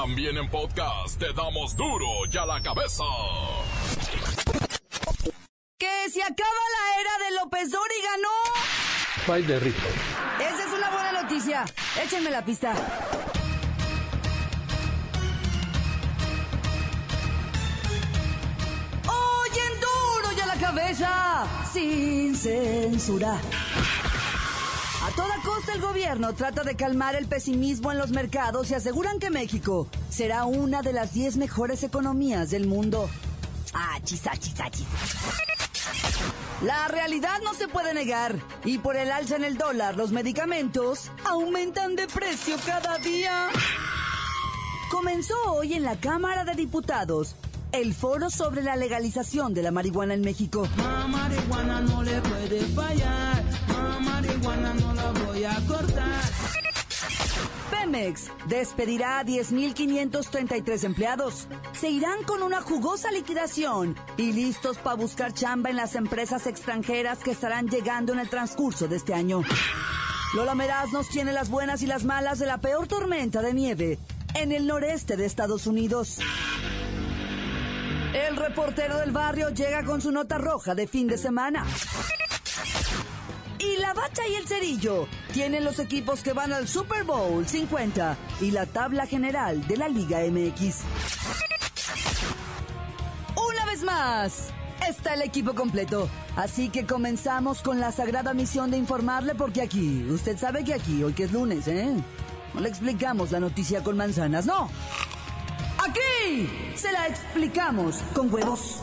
También en podcast te damos duro y a la cabeza. Que se acaba la era de López Dóriga, ¿no? Bye de rico. Esa es una buena noticia. Échenme la pista. Oyen duro y a la cabeza, sin censura. Toda costa el gobierno trata de calmar el pesimismo en los mercados y aseguran que México será una de las 10 mejores economías del mundo. Achis, achis. La realidad no se puede negar y por el alza en el dólar los medicamentos aumentan de precio cada día. Comenzó hoy en la Cámara de Diputados el foro sobre la legalización de la marihuana en México. La marihuana no le puede fallar, la marihuana no la a cortar. Pemex despedirá a 10.533 empleados. Se irán con una jugosa liquidación y listos para buscar chamba en las empresas extranjeras que estarán llegando en el transcurso de este año. Lola Meraz nos tiene las buenas y las malas de la peor tormenta de nieve en el noreste de Estados Unidos. El reportero del barrio llega con su nota roja de fin de semana. La bacha y el cerillo tienen los equipos que van al Super Bowl 50 y la tabla general de la Liga MX. Una vez más, está el equipo completo. Así que comenzamos con la sagrada misión de informarle porque aquí, usted sabe que aquí, hoy que es lunes, ¿eh? No le explicamos la noticia con manzanas, no. Aquí se la explicamos con huevos.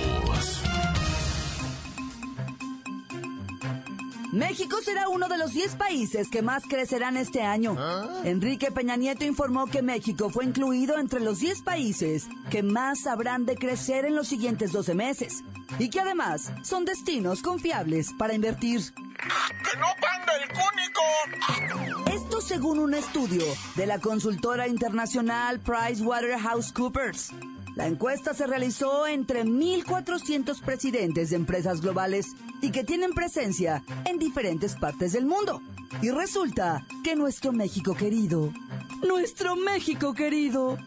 México será uno de los 10 países que más crecerán este año. Enrique Peña Nieto informó que México fue incluido entre los 10 países que más habrán de crecer en los siguientes 12 meses y que además son destinos confiables para invertir. ¡Que no cante el cúnico! Esto según un estudio de la consultora internacional PricewaterhouseCoopers. La encuesta se realizó entre 1.400 presidentes de empresas globales y que tienen presencia en diferentes partes del mundo. Y resulta que nuestro México querido, nuestro México querido,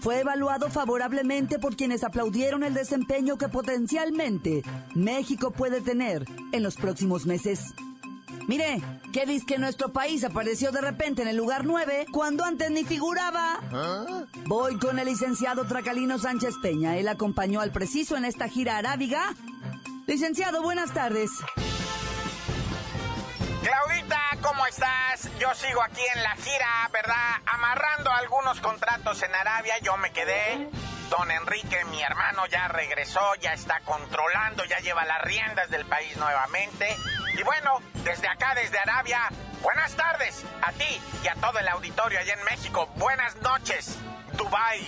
fue evaluado favorablemente por quienes aplaudieron el desempeño que potencialmente México puede tener en los próximos meses. Mire, ¿qué dice que nuestro país apareció de repente en el lugar 9 cuando antes ni figuraba? Voy con el licenciado Tracalino Sánchez Peña. Él acompañó al preciso en esta gira arábiga. Licenciado, buenas tardes. Claudita, ¿cómo estás? Yo sigo aquí en la gira, ¿verdad? Amarrando algunos contratos en Arabia, yo me quedé. Don Enrique, mi hermano, ya regresó, ya está controlando, ya lleva las riendas del país nuevamente. Y bueno, desde acá, desde Arabia, buenas tardes a ti y a todo el auditorio allá en México. Buenas noches, Dubai.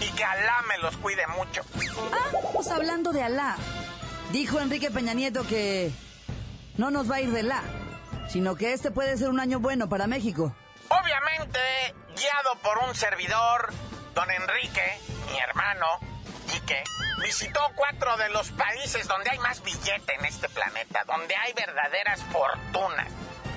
Y que Alá me los cuide mucho. Ah, pues hablando de Alá. Dijo Enrique Peña Nieto que no nos va a ir de la, sino que este puede ser un año bueno para México. Obviamente, guiado por un servidor, don Enrique, mi hermano, Quique, visitó cuatro de los países donde hay más billete en este planeta, donde hay verdaderas fortunas.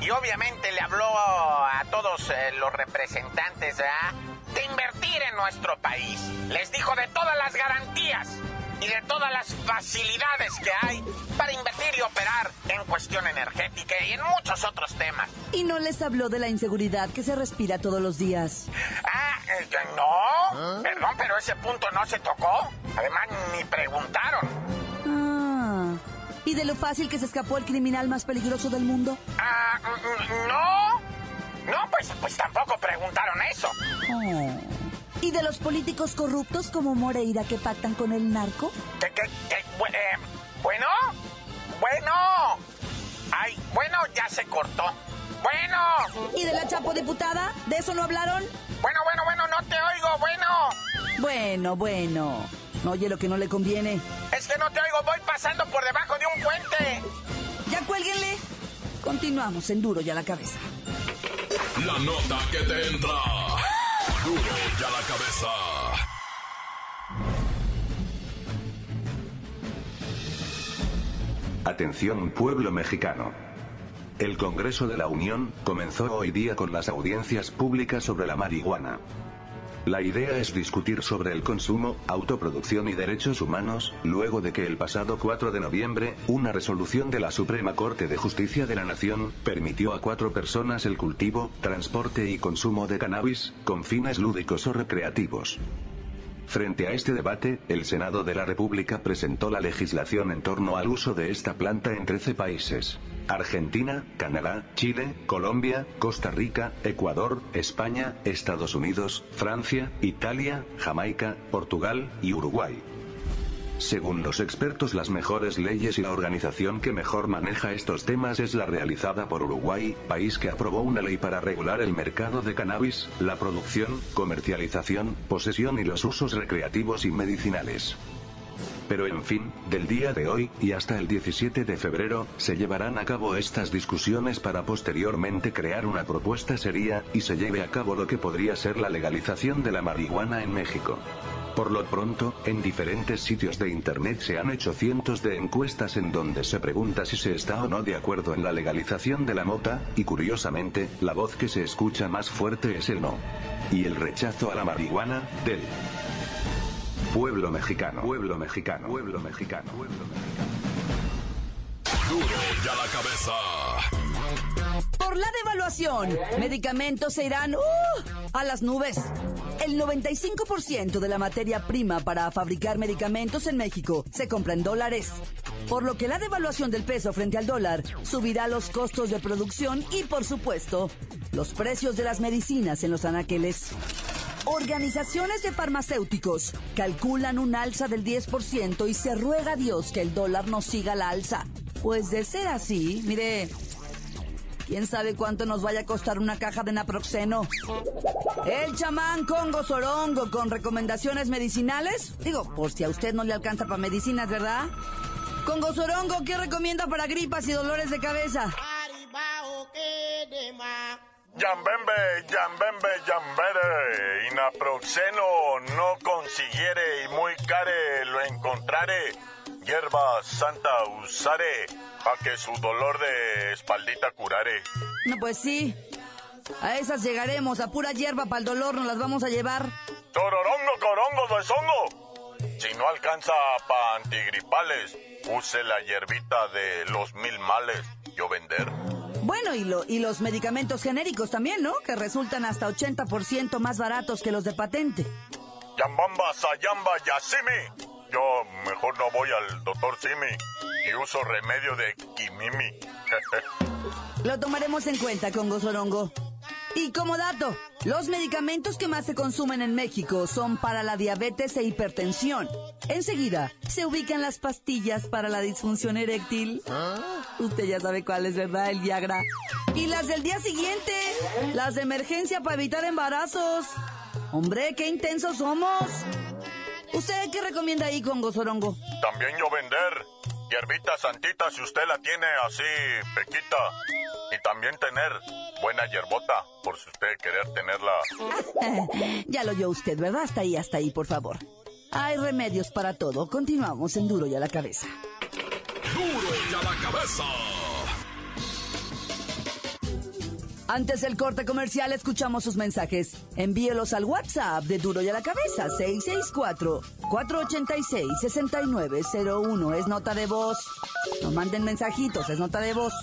Y obviamente le habló a todos eh, los representantes ¿verdad? de invertir en nuestro país. Les dijo de todas las garantías y de todas las facilidades que hay para invertir y operar en cuestión energética y en muchos otros temas. Y no les habló de la inseguridad que se respira todos los días. Ah, eh, no, perdón, pero ese punto no se tocó. Además, ni preguntaron. Ah, ¿y de lo fácil que se escapó el criminal más peligroso del mundo? Ah, mm, no. No, pues, pues tampoco preguntaron eso. Oh. ¿Y de los políticos corruptos como Moreira que pactan con el narco? ¿Qué, qué, qué? Bu- eh, bueno, bueno. Ay, bueno, ya se cortó. Bueno, ¿Y de la chapo diputada? ¿De eso no hablaron? bueno, bueno, bueno, no te oigo, bueno. Bueno, bueno. No oye lo que no le conviene. Es que no te oigo, voy pasando por debajo de un puente. Ya cuélguenle. Continuamos en duro y a la cabeza. La nota que te entra. Atención pueblo mexicano. El Congreso de la Unión comenzó hoy día con las audiencias públicas sobre la marihuana. La idea es discutir sobre el consumo, autoproducción y derechos humanos, luego de que el pasado 4 de noviembre, una resolución de la Suprema Corte de Justicia de la Nación, permitió a cuatro personas el cultivo, transporte y consumo de cannabis, con fines lúdicos o recreativos. Frente a este debate, el Senado de la República presentó la legislación en torno al uso de esta planta en 13 países. Argentina, Canadá, Chile, Colombia, Costa Rica, Ecuador, España, Estados Unidos, Francia, Italia, Jamaica, Portugal y Uruguay. Según los expertos, las mejores leyes y la organización que mejor maneja estos temas es la realizada por Uruguay, país que aprobó una ley para regular el mercado de cannabis, la producción, comercialización, posesión y los usos recreativos y medicinales. Pero en fin, del día de hoy, y hasta el 17 de febrero, se llevarán a cabo estas discusiones para posteriormente crear una propuesta seria, y se lleve a cabo lo que podría ser la legalización de la marihuana en México. Por lo pronto, en diferentes sitios de Internet se han hecho cientos de encuestas en donde se pregunta si se está o no de acuerdo en la legalización de la mota, y curiosamente, la voz que se escucha más fuerte es el no. Y el rechazo a la marihuana, del pueblo mexicano. Pueblo mexicano. Pueblo mexicano. Pueblo mexicano. Duro ya la cabeza. Por la devaluación, medicamentos se irán ¡uh! a las nubes. El 95% de la materia prima para fabricar medicamentos en México se compra en dólares, por lo que la devaluación del peso frente al dólar subirá los costos de producción y, por supuesto, los precios de las medicinas en los anaqueles. Organizaciones de farmacéuticos calculan un alza del 10% y se ruega a Dios que el dólar no siga la alza. Pues de ser así, mire, quién sabe cuánto nos vaya a costar una caja de naproxeno. El chamán Congo Sorongo con recomendaciones medicinales. Digo, por si a usted no le alcanza para medicinas, ¿verdad? Congo Sorongo, ¿qué recomienda para gripas y dolores de cabeza? Yambembe, yambembe, yambere, inaproxeno no consiguiere y muy care lo encontrare, hierba santa usare, pa' que su dolor de espaldita curare. No, pues sí. A esas llegaremos, a pura hierba para el dolor nos las vamos a llevar. Tororongo, corongo, duezongo. Si no alcanza pa' antigripales, use la hierbita de los mil males, yo vender. Bueno, y, lo, y los medicamentos genéricos también, ¿no? Que resultan hasta 80% más baratos que los de patente. Yambamba, sayamba, yasimi. Yo mejor no voy al doctor Simi y uso remedio de Kimimi. Lo tomaremos en cuenta, Congo Sorongo. Y como dato, los medicamentos que más se consumen en México son para la diabetes e hipertensión. Enseguida, se ubican las pastillas para la disfunción eréctil. Usted ya sabe cuál es, ¿verdad? El Viagra. Y las del día siguiente, las de emergencia para evitar embarazos. Hombre, qué intensos somos. ¿Usted qué recomienda ahí, Congo Sorongo? También yo vender. Hierbita santita si usted la tiene así, pequita. Y también tener buena hierbota, por si usted querer tenerla. ya lo oyó usted, ¿verdad? Hasta ahí, hasta ahí, por favor. Hay remedios para todo. Continuamos en Duro y a la cabeza. Duro ya la cabeza. Antes del corte comercial, escuchamos sus mensajes. Envíelos al WhatsApp de Duro y a la Cabeza, 664-486-6901. Es nota de voz. No manden mensajitos, es nota de voz.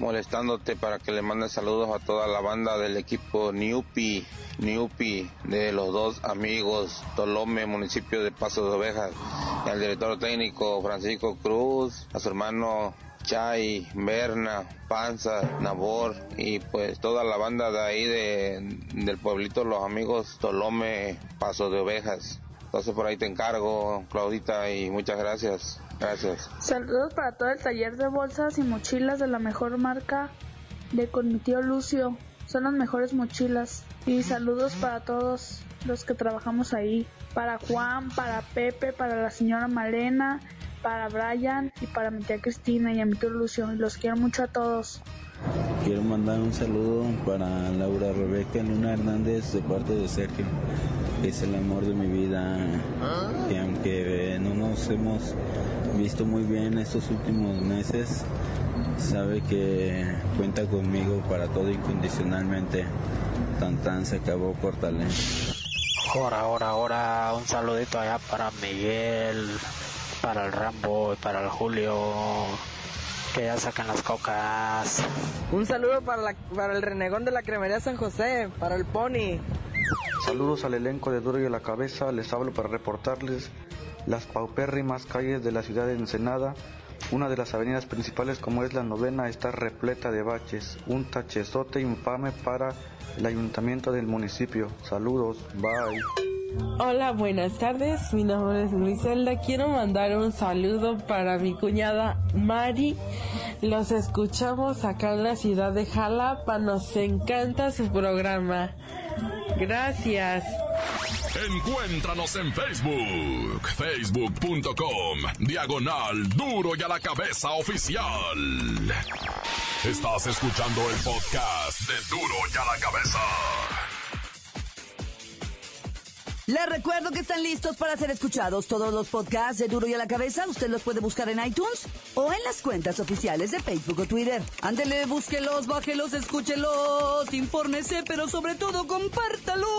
Molestándote para que le mandes saludos a toda la banda del equipo Niupi, Niupi, de los dos amigos, Tolome, municipio de Paso de Ovejas, y al director técnico Francisco Cruz, a su hermano Chay, Berna, Panza, Nabor y pues toda la banda de ahí de, del pueblito, los amigos Tolome, Paso de Ovejas. Entonces por ahí te encargo, Claudita, y muchas gracias. Gracias. Saludos para todo el taller de bolsas y mochilas de la mejor marca de con mi tío Lucio. Son las mejores mochilas. Y saludos para todos los que trabajamos ahí. Para Juan, para Pepe, para la señora Malena, para Brian y para mi tía Cristina y a mi tío Lucio. Los quiero mucho a todos. Quiero mandar un saludo para Laura Rebeca Luna Hernández de parte de Sergio, que es el amor de mi vida, que aunque no nos hemos visto muy bien estos últimos meses, sabe que cuenta conmigo para todo incondicionalmente. Tan tan se acabó, córtale. Ahora, ahora, ahora, un saludito allá para Miguel, para el Rambo y para el Julio, que ya sacan las cocas. Un saludo para, la- para el renegón de la cremería San José, para el Pony. Saludos al elenco de Duro y a la Cabeza, les hablo para reportarles las paupérrimas calles de la ciudad de Ensenada. Una de las avenidas principales como es la novena está repleta de baches, un tachezote infame para el ayuntamiento del municipio. Saludos, bye. Hola, buenas tardes. Mi nombre es Griselda. Quiero mandar un saludo para mi cuñada Mari. Los escuchamos acá en la ciudad de Jalapa. Nos encanta su programa. Gracias. Encuéntranos en Facebook, facebook.com, diagonal duro y a la cabeza oficial. Estás escuchando el podcast de duro y a la cabeza. Les recuerdo que están listos para ser escuchados todos los podcasts de Duro y a la Cabeza. Usted los puede buscar en iTunes o en las cuentas oficiales de Facebook o Twitter. Ándele, búsquelos, bájelos, escúchelos, infórmese, pero sobre todo compártalos.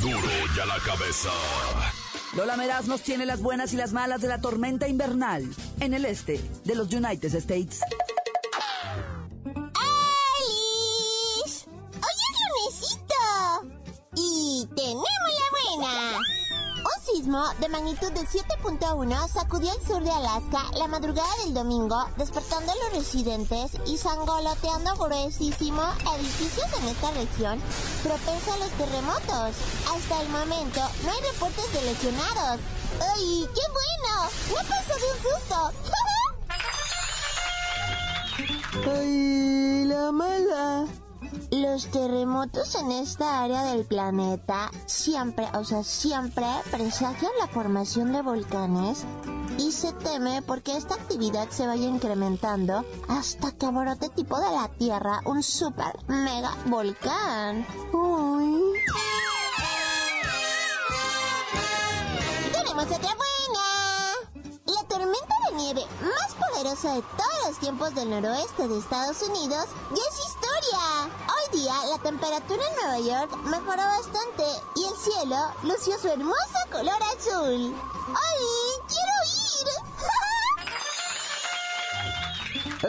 Duro y a la cabeza. Lola Meraz nos tiene las buenas y las malas de la tormenta invernal en el este de los United States. De magnitud de 7.1 sacudió el sur de Alaska la madrugada del domingo, despertando a los residentes y sangoloteando gruesísimo edificios en esta región propensa a los terremotos. Hasta el momento no hay reportes de lesionados. ¡Ay, qué bueno! ¡No pasó de un susto! ¡Ay, la mala! Los terremotos en esta área del planeta siempre, o sea, siempre presagian la formación de volcanes y se teme porque esta actividad se vaya incrementando hasta que brote tipo de la Tierra un super mega volcán. Uy. ¡Tenemos otra buena! La tormenta de nieve más poderosa de todos los tiempos del noroeste de Estados Unidos ya día la temperatura en Nueva York mejoró bastante y el cielo lució su hermoso color azul. ¡Ay, quiero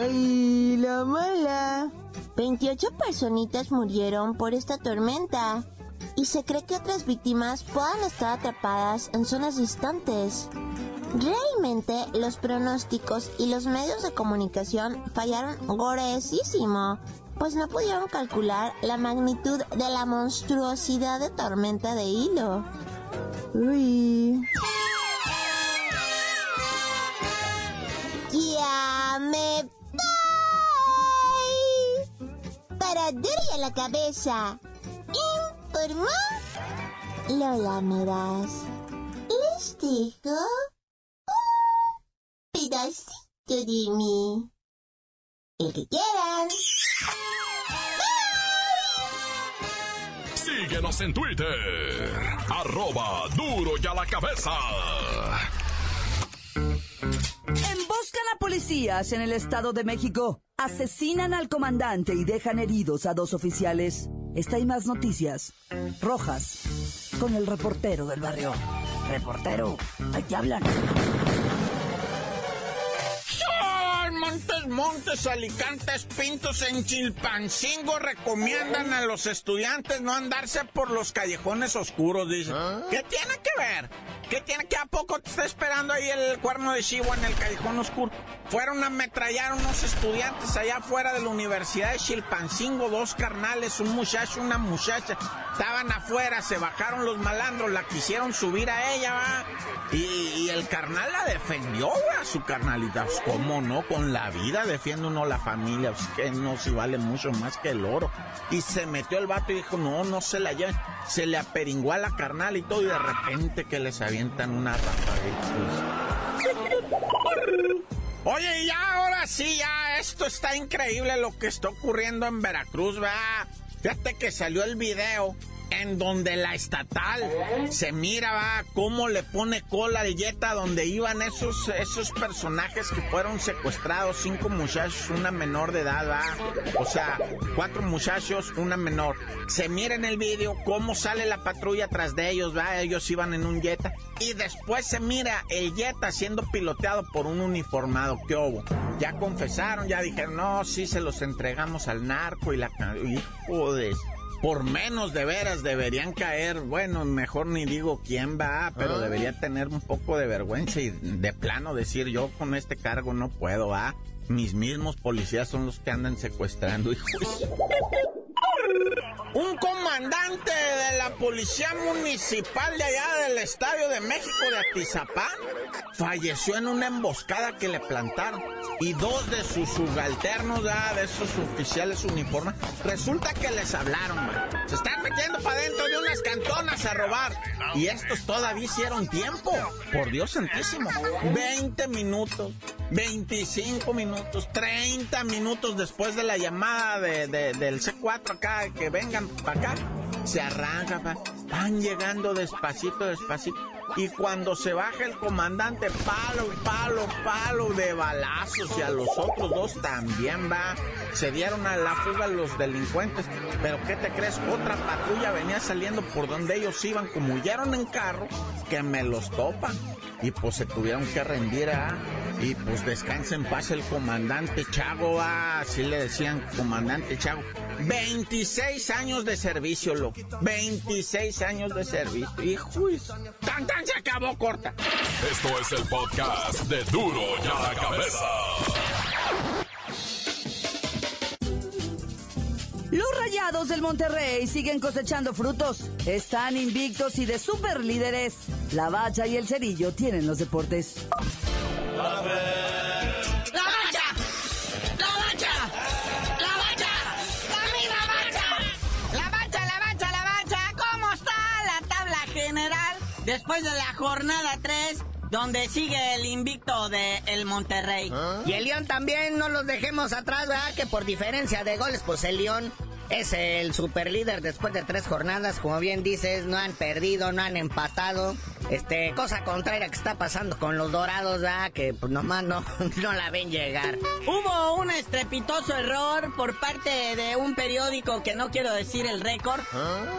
ir! ¡Ay, la mala! 28 personitas murieron por esta tormenta y se cree que otras víctimas puedan estar atrapadas en zonas distantes. Realmente los pronósticos y los medios de comunicación fallaron gruesísimo, pues no pudieron calcular la magnitud de la monstruosidad de tormenta de hilo. Uy. ¡Ya me voy! Para a la cabeza. Informó Lola Meraz. Les dejo un pedacito de mí. El que quieran. Síguenos en Twitter, arroba duro y a la cabeza. Emboscan a policías en el Estado de México. Asesinan al comandante y dejan heridos a dos oficiales. Esta y más noticias. Rojas. Con el reportero del barrio. Reportero, ahí te hablan. Montes, Montes, Alicantes, Pintos en Chilpancingo recomiendan a los estudiantes no andarse por los callejones oscuros, dice. ¿Qué tiene que ver? ¿Qué tiene que a poco te está esperando ahí el cuerno de Chihuahua en el callejón oscuro? Fueron a ametrallar unos estudiantes allá afuera de la Universidad de Chilpancingo, dos carnales, un muchacho, una muchacha. Estaban afuera, se bajaron los malandros, la quisieron subir a ella, va. Y, el carnal la defendió, a su carnalita. Pues, ¿Cómo no? Con la vida defiende uno la familia. Pues, que no, si vale mucho más que el oro. Y se metió el vato y dijo, no, no se la lleven. Se le aperingó a la carnal y todo. Y de repente que les avientan una ráfaga. Oye, y ya ahora sí, ya, esto está increíble lo que está ocurriendo en Veracruz, va. Fíjate que salió el video en donde la estatal se mira, va, cómo le pone cola al Jetta donde iban esos, esos personajes que fueron secuestrados, cinco muchachos, una menor de edad, va. O sea, cuatro muchachos, una menor. Se mira en el video cómo sale la patrulla tras de ellos, va, ellos iban en un Jetta. Y después se mira el Jetta siendo piloteado por un uniformado, ¿qué hubo? Ya confesaron, ya dijeron, no, sí se los entregamos al narco y la... Hijo de por menos de veras deberían caer, bueno, mejor ni digo quién va, pero debería tener un poco de vergüenza y de plano decir yo con este cargo no puedo, va. Mis mismos policías son los que andan secuestrando, hijos. Un comandante de la Policía Municipal de allá del Estadio de México de Atizapán falleció en una emboscada que le plantaron. Y dos de sus subalternos, de esos oficiales uniformes, resulta que les hablaron, man. Se están metiendo para dentro de unas cantonas a robar. Y estos todavía hicieron tiempo. Por Dios santísimo. 20 minutos, 25 minutos, 30 minutos después de la llamada de, del C4 acá, que vengan para acá, se arranca, van llegando despacito, despacito. Y cuando se baja el comandante, palo, palo, palo de balazos. Y a los otros dos también va. Se dieron a la fuga los delincuentes. Pero ¿qué te crees? Otra patrulla venía saliendo por donde ellos iban. Como huyeron en carro, que me los topan. Y pues se tuvieron que rendir a... Y pues descansa en paz el comandante Chago, ah, así le decían, comandante Chago. 26 años de servicio, loco. 26 años de servicio. Hijo, tan tan se acabó corta. Esto es el podcast de Duro y a la cabeza. Los rayados del Monterrey siguen cosechando frutos. Están invictos y de super líderes. La bacha y el cerillo tienen los deportes. Después de la jornada 3? Donde sigue el invicto de el Monterrey. Y el León también, no los dejemos atrás, ¿verdad? Que por diferencia de goles, pues el León es el superlíder después de tres jornadas. Como bien dices, no han perdido, no han empatado. Este, cosa contraria que está pasando con los dorados, ¿verdad? Que pues nomás no, no la ven llegar. Hubo un estrepitoso error por parte de un periódico que no quiero decir el récord,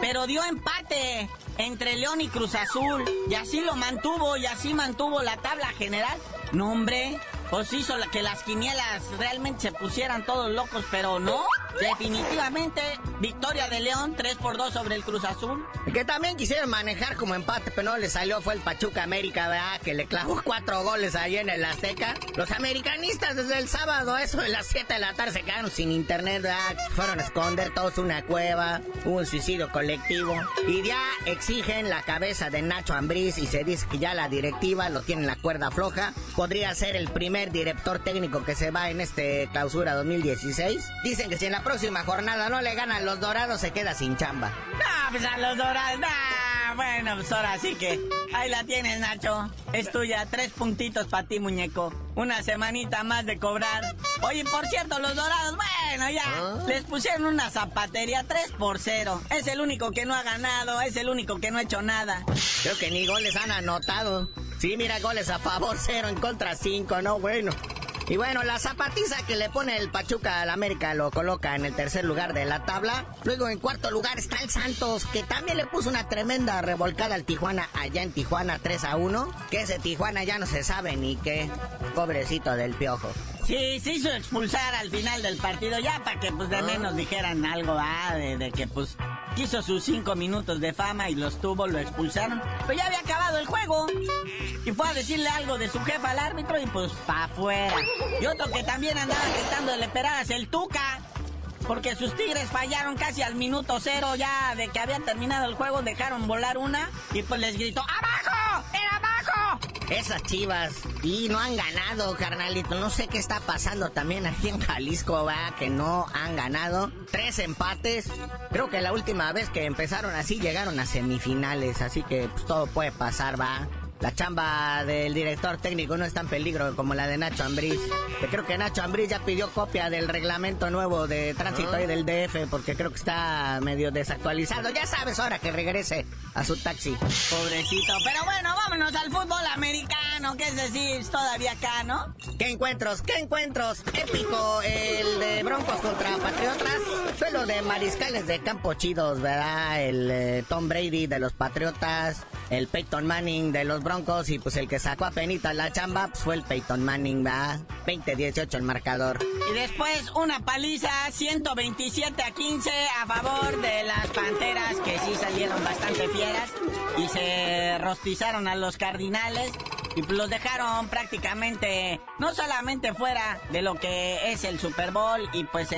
pero dio empate entre León y Cruz Azul. Y así lo mantuvo, y así mantuvo la tabla general. No, hombre, pues hizo que las quinielas realmente se pusieran todos locos, pero no. Definitivamente, victoria de León, 3 por 2 sobre el Cruz Azul. Que también quisieron manejar como empate, pero no le salió fue el Pachuca América, ¿verdad? Que le clavó cuatro goles ahí en el Azteca. Los americanistas desde el sábado, eso de las 7 de la tarde, se quedaron sin internet, ¿verdad? Fueron a esconder todos una cueva, un suicidio colectivo. Y ya exigen la cabeza de Nacho Ambriz y se dice que ya la directiva lo tiene en la cuerda floja. Podría ser el primer director técnico que se va en este clausura 2016. Dicen que si en la próxima jornada no le ganan los dorados, se queda sin chamba. No, pues a los dorados, nah, bueno, pues ahora sí que ahí la tienes, Nacho. Es tuya, tres puntitos para ti, muñeco. Una semanita más de cobrar. Oye, por cierto, los dorados, bueno, ya. Les pusieron una zapatería 3 por 0. Es el único que no ha ganado, es el único que no ha hecho nada. Creo que ni goles han anotado. Sí, mira, goles a favor, cero en contra, cinco, no, bueno. Y bueno, la zapatiza que le pone el Pachuca al América lo coloca en el tercer lugar de la tabla. Luego en cuarto lugar está el Santos, que también le puso una tremenda revolcada al Tijuana allá en Tijuana 3 a 1. Que ese Tijuana ya no se sabe ni qué. Pobrecito del piojo. Sí, se hizo expulsar al final del partido, ya para que pues de menos dijeran algo, ah, de, que pues quiso sus cinco minutos de fama y los tuvo, lo expulsaron. Pero ya había acabado el juego. Y fue a decirle algo de su jefa al árbitro y pues pa' afuera. Y otro que también andaba gritándole peradas, el Tuca. Porque sus tigres fallaron casi al minuto cero ya de que habían terminado el juego, dejaron volar una y pues les gritó ¡Abajo! Esas chivas. Y no han ganado, carnalito. No sé qué está pasando también aquí en Jalisco, va, que no han ganado. Tres empates. Creo que la última vez que empezaron así llegaron a semifinales. Así que pues, todo puede pasar, va. La chamba del director técnico no está en peligro como la de Nacho Ambriz. Que creo que Nacho Ambriz ya pidió copia del reglamento nuevo de tránsito ahí del DF porque creo que está medio desactualizado. Ya sabes, ahora que regrese a su taxi. Pobrecito. Pero bueno, vámonos al fútbol americano, que es decir, todavía acá, ¿no? ¿Qué encuentros? ¿Qué encuentros? Épico, el de Broncos contra Patriotas. Suelo de mariscales de campo chidos, ¿verdad? El eh, Tom Brady de los Patriotas, el Peyton Manning de los Broncos y pues el que sacó a penita la chamba pues, fue el Peyton Manning, ¿verdad? 20-18 el marcador. Y después una paliza 127 a 15 a favor de las Panteras que sí salieron bastante fieras y se rostizaron a los Cardinales y pues los dejaron prácticamente no solamente fuera de lo que es el Super Bowl y pues,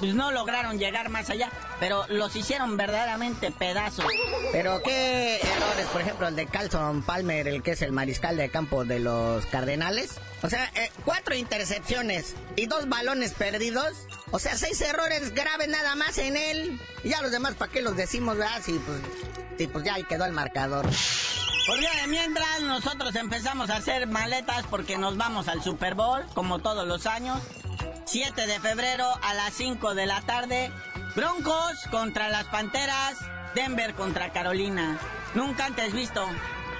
pues no lograron llegar más allá, pero los hicieron verdaderamente pedazos. Pero qué errores, por ejemplo, el de Carlson Palmer, el que es el mariscal de campo de los Cardenales. O sea, eh, cuatro intercepciones y dos balones perdidos. O sea, seis errores graves nada más en él. Y ya los demás, ¿para qué los decimos, verdad? Pues, pues ya ahí quedó el marcador. Por día de mientras, nosotros empezamos a hacer maletas porque nos vamos al Super Bowl, como todos los años. 7 de febrero a las 5 de la tarde. Broncos contra las Panteras. Denver contra Carolina. Nunca antes visto.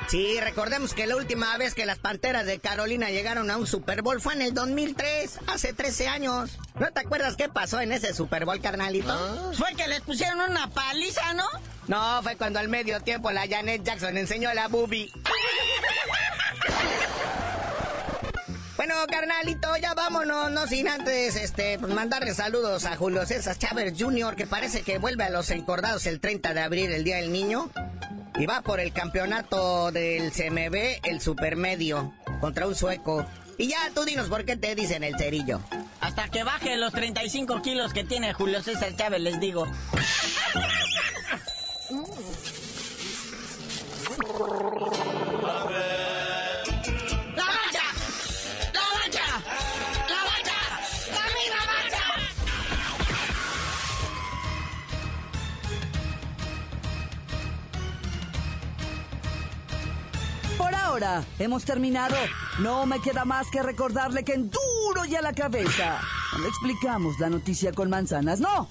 Sí, recordemos que la última vez que las Panteras de Carolina llegaron a un Super Bowl fue en el 2003, hace 13 años. ¿No te acuerdas qué pasó en ese Super Bowl, carnalito? ¿Ah? Fue que les pusieron una paliza, ¿no? No, fue cuando al medio tiempo la Janet Jackson enseñó la boobie. Bueno, carnalito, ya vámonos, no sin antes este, pues, mandarle saludos a Julio César Chávez Jr., que parece que vuelve a los encordados el 30 de abril, el Día del Niño. Y va por el campeonato del CMB, el supermedio, contra un sueco. Y ya tú dinos por qué te dicen el cerillo. Hasta que baje los 35 kilos que tiene Julio César Chávez, les digo. Ahora hemos terminado. No me queda más que recordarle que en duro y a la cabeza no explicamos la noticia con manzanas, no.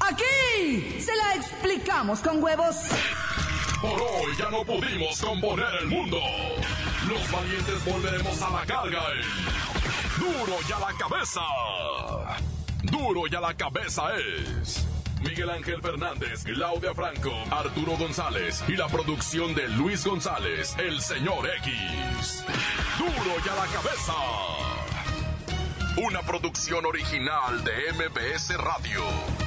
Aquí se la explicamos con huevos. Por hoy ya no pudimos componer el mundo. Los valientes volveremos a la carga. Duro y a la cabeza. Duro y a la cabeza es. Miguel Ángel Fernández, Claudia Franco, Arturo González y la producción de Luis González, el señor X. Duro y a la cabeza. Una producción original de MBS Radio.